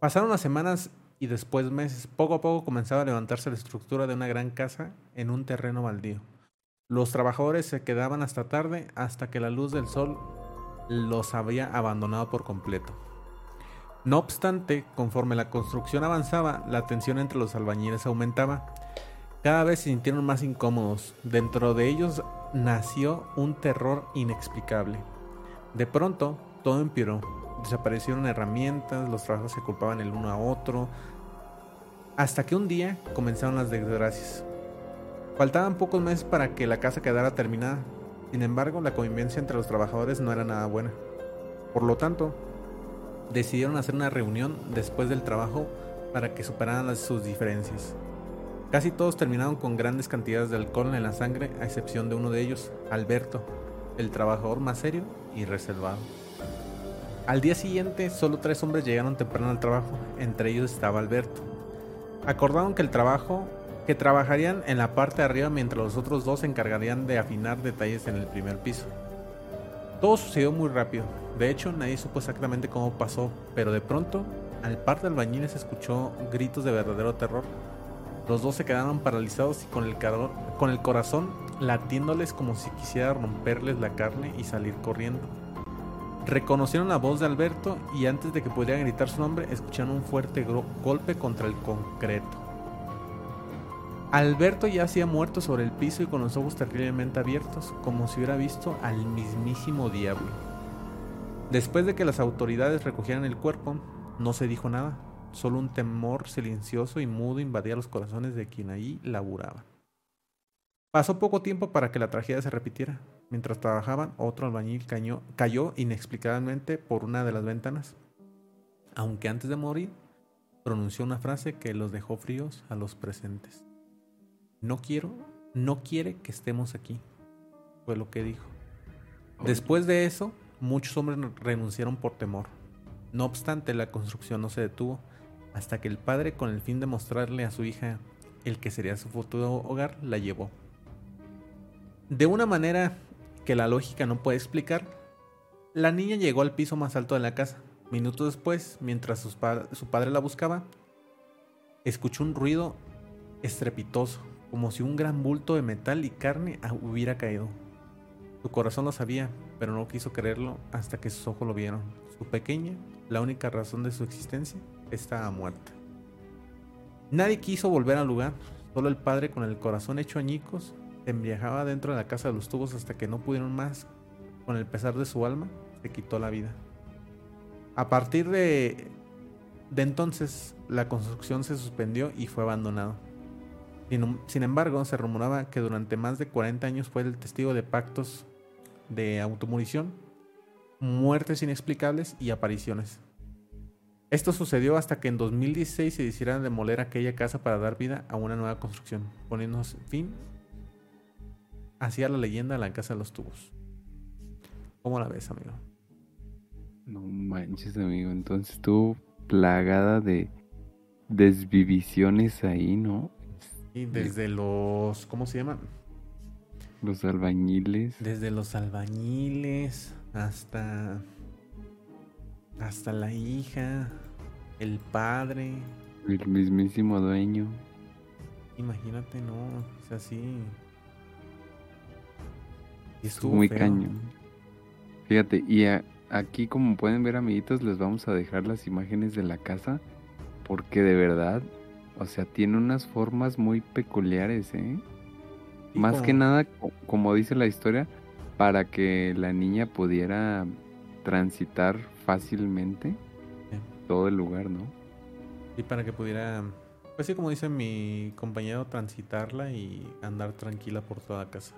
Pasaron las semanas y después meses. Poco a poco comenzaba a levantarse la estructura de una gran casa en un terreno baldío. Los trabajadores se quedaban hasta tarde hasta que la luz del sol los había abandonado por completo. No obstante, conforme la construcción avanzaba, la tensión entre los albañiles aumentaba. Cada vez se sintieron más incómodos. Dentro de ellos nació un terror inexplicable. De pronto, todo empeoró. Desaparecieron herramientas, los trabajos se culpaban el uno a otro. Hasta que un día comenzaron las desgracias. Faltaban pocos meses para que la casa quedara terminada. Sin embargo, la convivencia entre los trabajadores no era nada buena. Por lo tanto, decidieron hacer una reunión después del trabajo para que superaran sus diferencias. Casi todos terminaron con grandes cantidades de alcohol en la sangre, a excepción de uno de ellos, Alberto, el trabajador más serio y reservado. Al día siguiente, solo tres hombres llegaron temprano al trabajo, entre ellos estaba Alberto. Acordaron que el trabajo que trabajarían en la parte de arriba mientras los otros dos se encargarían de afinar detalles en el primer piso. Todo sucedió muy rápido, de hecho nadie supo exactamente cómo pasó, pero de pronto al par de albañiles escuchó gritos de verdadero terror. Los dos se quedaron paralizados y con el, con el corazón latiéndoles como si quisiera romperles la carne y salir corriendo. Reconocieron la voz de Alberto y antes de que pudieran gritar su nombre escucharon un fuerte golpe contra el concreto. Alberto ya hacía muerto sobre el piso y con los ojos terriblemente abiertos, como si hubiera visto al mismísimo diablo. Después de que las autoridades recogieran el cuerpo, no se dijo nada, solo un temor silencioso y mudo invadía los corazones de quien allí laburaba. Pasó poco tiempo para que la tragedia se repitiera. Mientras trabajaban, otro albañil cayó inexplicablemente por una de las ventanas, aunque antes de morir pronunció una frase que los dejó fríos a los presentes. No quiero, no quiere que estemos aquí, fue lo que dijo. Después de eso, muchos hombres renunciaron por temor. No obstante, la construcción no se detuvo hasta que el padre, con el fin de mostrarle a su hija el que sería su futuro hogar, la llevó. De una manera que la lógica no puede explicar, la niña llegó al piso más alto de la casa. Minutos después, mientras su, padre la buscaba, escuchó un ruido estrepitoso como si un gran bulto de metal y carne hubiera caído. Su corazón lo sabía, pero no quiso creerlo hasta que sus ojos lo vieron. Su pequeña, la única razón de su existencia, estaba muerta. Nadie quiso volver al lugar, solo el padre con el corazón hecho añicos embriagaba dentro de la casa de los tubos hasta que no pudieron más. Con el pesar de su alma, se quitó la vida. A partir de, de entonces, la construcción se suspendió y fue abandonado. Sin, embargo, se rumoraba que durante más de 40 años fue el testigo de pactos de automunición, muertes inexplicables y apariciones. Esto sucedió hasta que en 2016 se decidieran demoler aquella casa para dar vida a una nueva construcción, poniéndose fin hacia la leyenda la casa de los tubos. ¿Cómo la ves, amigo? No manches, amigo. Entonces estuvo plagada de desvivisiones ahí, ¿no? Y desde los. ¿Cómo se llaman? Los albañiles. Desde los albañiles hasta. Hasta la hija, el padre. El mismísimo dueño. Imagínate, no. O sea, sí. Estuvo muy feo. cañón. Fíjate, y a- aquí como pueden ver amiguitos, les vamos a dejar las imágenes de la casa. Porque de verdad, o sea, tiene unas formas muy peculiares, ¿eh? Sí, Más como- que nada, co- como dice la historia, para que la niña pudiera transitar fácilmente Sí. todo el lugar, ¿no? Y para que pudiera, pues sí, como dice mi compañero, transitarla y andar tranquila por toda casa.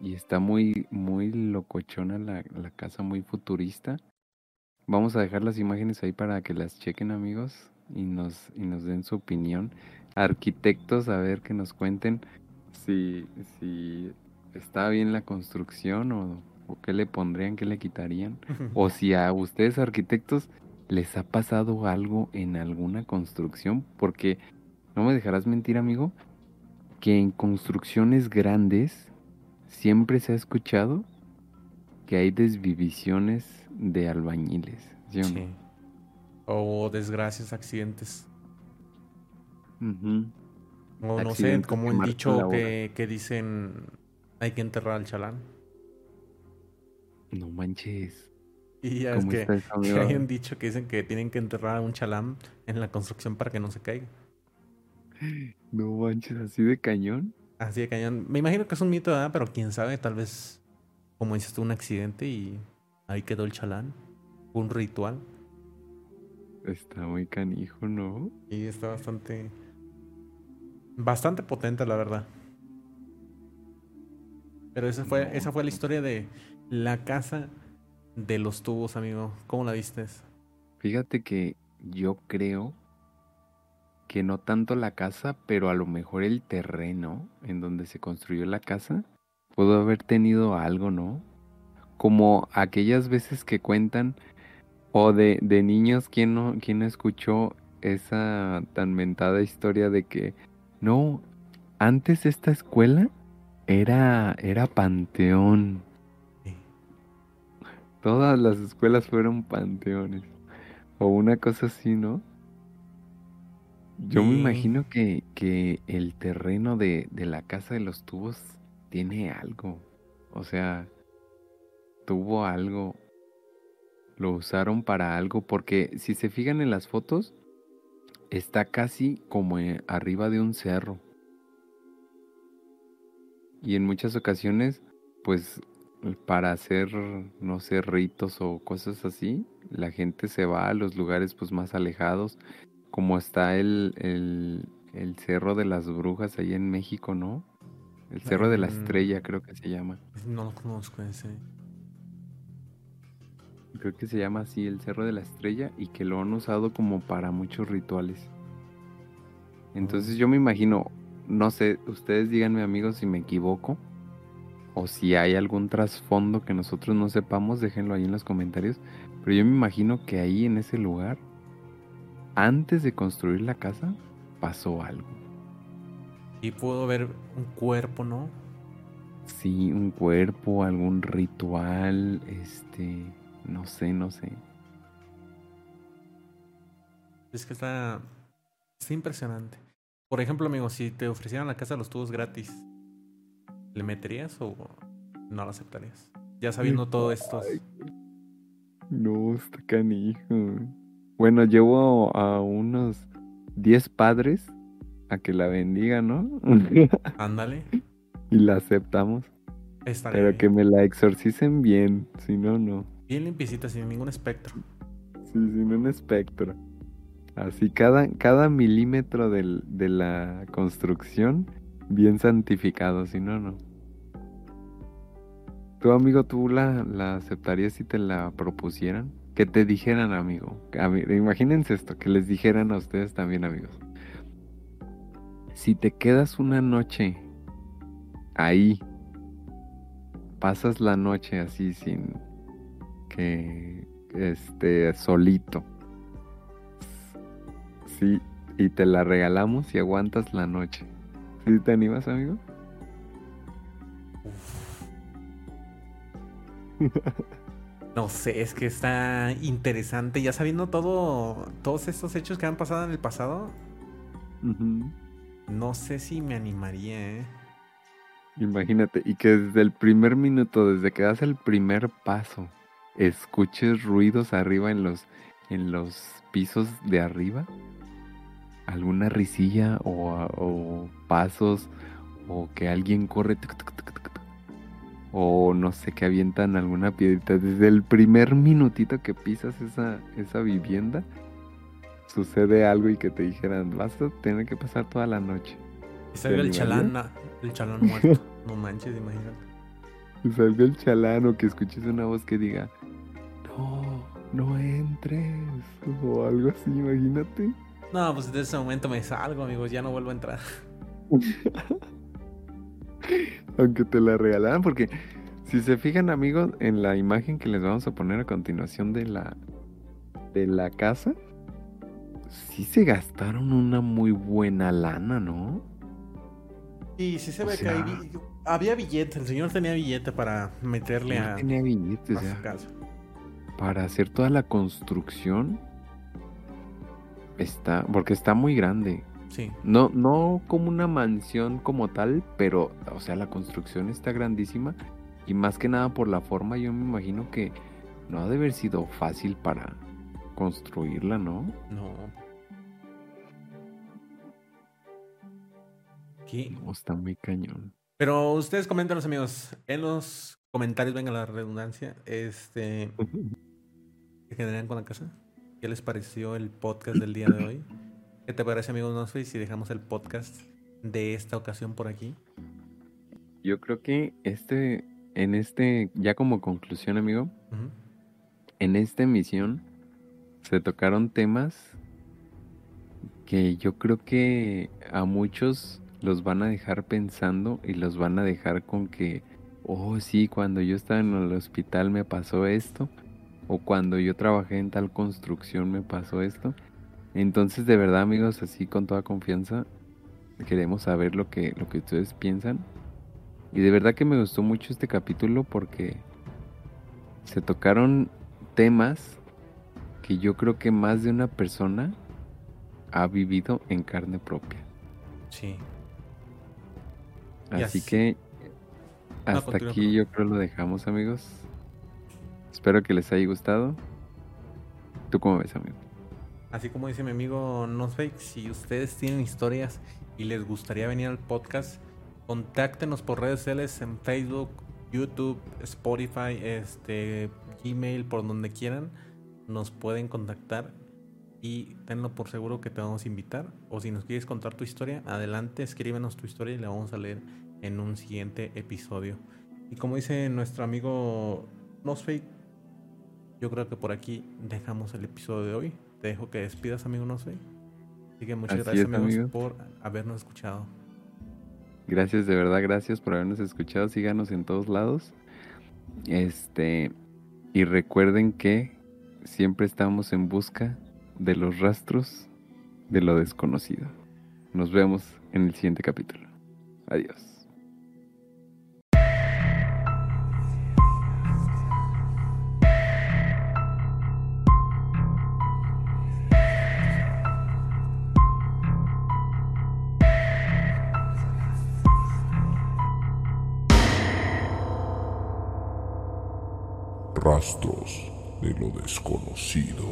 Y está muy, muy locochona la, la casa, muy futurista. Vamos a dejar las imágenes ahí para que las chequen, amigos, y nos, y nos den su opinión. Arquitectos, a ver que nos cuenten si, si está bien la construcción o, o qué le pondrían, qué le quitarían. O si a ustedes arquitectos les ha pasado algo en alguna construcción, porque no me dejarás mentir, amigo, que en construcciones grandes siempre se ha escuchado que hay desvivisiones de albañiles. ¿sí o no? Sí. O desgracias, accidentes. Ujú. O no sé, Accidentes como la dicho que, que dicen hay que enterrar al chalán. No manches. Y ya es ¿Cómo que, que amigo? hay un dicho que dicen que tienen que enterrar a un chalán en la construcción para que no se caiga. No manches, así de cañón. Así de cañón. Me imagino que es un mito, ¿verdad? Pero quién sabe, tal vez, como dices tú, un accidente y ahí quedó el chalán. Un ritual. Está muy canijo, ¿no? Y está bastante. Bastante potente, la verdad. Pero esa fue, No, esa fue la no. historia de la casa de los tubos, amigo. ¿Cómo la viste? Fíjate que yo creo que no tanto la casa, pero a lo mejor el terreno en donde se construyó la casa pudo haber tenido algo, ¿no? Como aquellas veces que cuentan, o de, de niños, ¿quién no, quién no escuchó esa tan mentada historia de que, no, antes esta escuela era, era panteón. Sí. Todas las escuelas fueron panteones. O una cosa así, ¿no? Yo me imagino que, que el terreno de, de la casa de los tubos tiene algo. O sea, tuvo algo. Lo usaron para algo. Porque si se fijan en las fotos, está casi como eh, arriba de un cerro. Y en muchas ocasiones, pues para hacer, no sé, ritos o cosas así, la gente se va a los lugares pues más alejados, como está el, el, el Cerro de las Brujas ahí en México, ¿no? El Cerro de la Mm. Estrella creo que se llama. No lo conozco ese. Creo que se llama así, el Cerro de la Estrella, y que lo han usado como para muchos rituales. Entonces yo me imagino, no sé, ustedes díganme amigos si me equivoco, o si hay algún trasfondo que nosotros no sepamos, déjenlo ahí en los comentarios. Pero yo me imagino que ahí en ese lugar, antes de construir la casa, pasó algo. Y puedo ver un cuerpo, ¿no? Sí, un cuerpo, algún ritual, este, no sé, no sé. Es que está, está impresionante. Por ejemplo, amigo, si te ofrecieran la casa de los tubos gratis, ¿le meterías o no lo aceptarías? Ya sabiendo todo esto. No, está canijo. Bueno, llevo a unos 10 padres a que la bendigan, ¿no? Ándale. y la aceptamos. Pero bien. que me la exorcicen bien, si no, no. Bien limpiecita, sin ningún espectro. Sí, sin un espectro. Así cada, cada milímetro del- de la construcción bien santificado, si no, no. ¿Tu amigo, tú la, la aceptarías si te la propusieran? Que te dijeran, amigo, imagínense esto, que les dijeran a ustedes también, amigos. Si te quedas una noche ahí, pasas la noche así sin que esté solito. Sí, y te la regalamos y aguantas la noche. ¿Sí te animas, amigo? No sé, es que está interesante. Ya sabiendo todo, todos estos hechos que han pasado en el pasado, no sé si me animaría, ¿eh? Imagínate, y que desde el primer minuto, desde que das el primer paso, escuches ruidos arriba en los, en los pisos de arriba. Alguna risilla o, pasos o que alguien corre o no sé, que avientan alguna piedrita. Desde el primer minutito que pisas esa, esa vivienda, sucede algo y que te dijeran, vas a tener que pasar toda la noche. Y salga el chalán, el chalán muerto. no manches, imagínate. Y salga el chalán o que escuches una voz que diga, no, no entres. O algo así, imagínate. No, pues desde ese momento me salgo, amigos, ya no vuelvo a entrar. Aunque te la regalaran, porque si se fijan, amigos, en la imagen que les vamos a poner a continuación de la de la casa, sí se gastaron una muy buena lana, ¿no? Y sí se ve que había billetes, el señor tenía billete para meterle a, tenía billetes, Para hacer toda la construcción está, porque está muy grande. No, no como una mansión como tal, pero, o sea, la construcción está grandísima. Y más que nada por la forma, yo me imagino que no ha de haber sido fácil para construirla, ¿no? No. ¿Qué? está muy cañón. Pero ustedes coméntanos, amigos, en los comentarios, venga la redundancia, este, ¿qué generan con la casa? ¿Qué les pareció el podcast del día de hoy? ¿Qué te parece, amigos Nosface, si dejamos el podcast de esta ocasión por aquí? Yo creo que este, en este, ya como conclusión, amigo, en esta emisión se tocaron temas que yo creo que a muchos los van a dejar pensando y los van a dejar con que, oh sí, cuando yo estaba en el hospital me pasó esto, o cuando yo trabajé en tal construcción me pasó esto. Entonces, de verdad, amigos, así con toda confianza, queremos saber lo que, lo que ustedes piensan. Y de verdad que me gustó mucho este capítulo porque se tocaron temas que yo creo que más de una persona ha vivido en carne propia. Sí. Así, que hasta aquí yo creo lo dejamos, amigos. Espero que les haya gustado. ¿Tú cómo ves, amigo? Así como dice mi amigo Nosfake, si ustedes tienen historias y les gustaría venir al podcast, contáctenos por redes sociales en Facebook, YouTube, Spotify, este, Gmail, por donde quieran. Nos pueden contactar y tenlo por seguro que te vamos a invitar. O si nos quieres contar tu historia, adelante, escríbenos tu historia y la vamos a leer en un siguiente episodio. Y como dice nuestro amigo Nosfake, yo creo que por aquí dejamos el episodio de hoy. Te dejo que despidas, amigo No sé. Así que muchas gracias, amigos, por habernos escuchado. Gracias, de verdad, gracias por habernos escuchado. Síganos en todos lados. Este, y recuerden que siempre estamos en busca de los rastros de lo desconocido. Nos vemos en el siguiente capítulo. Adiós. De lo desconocido.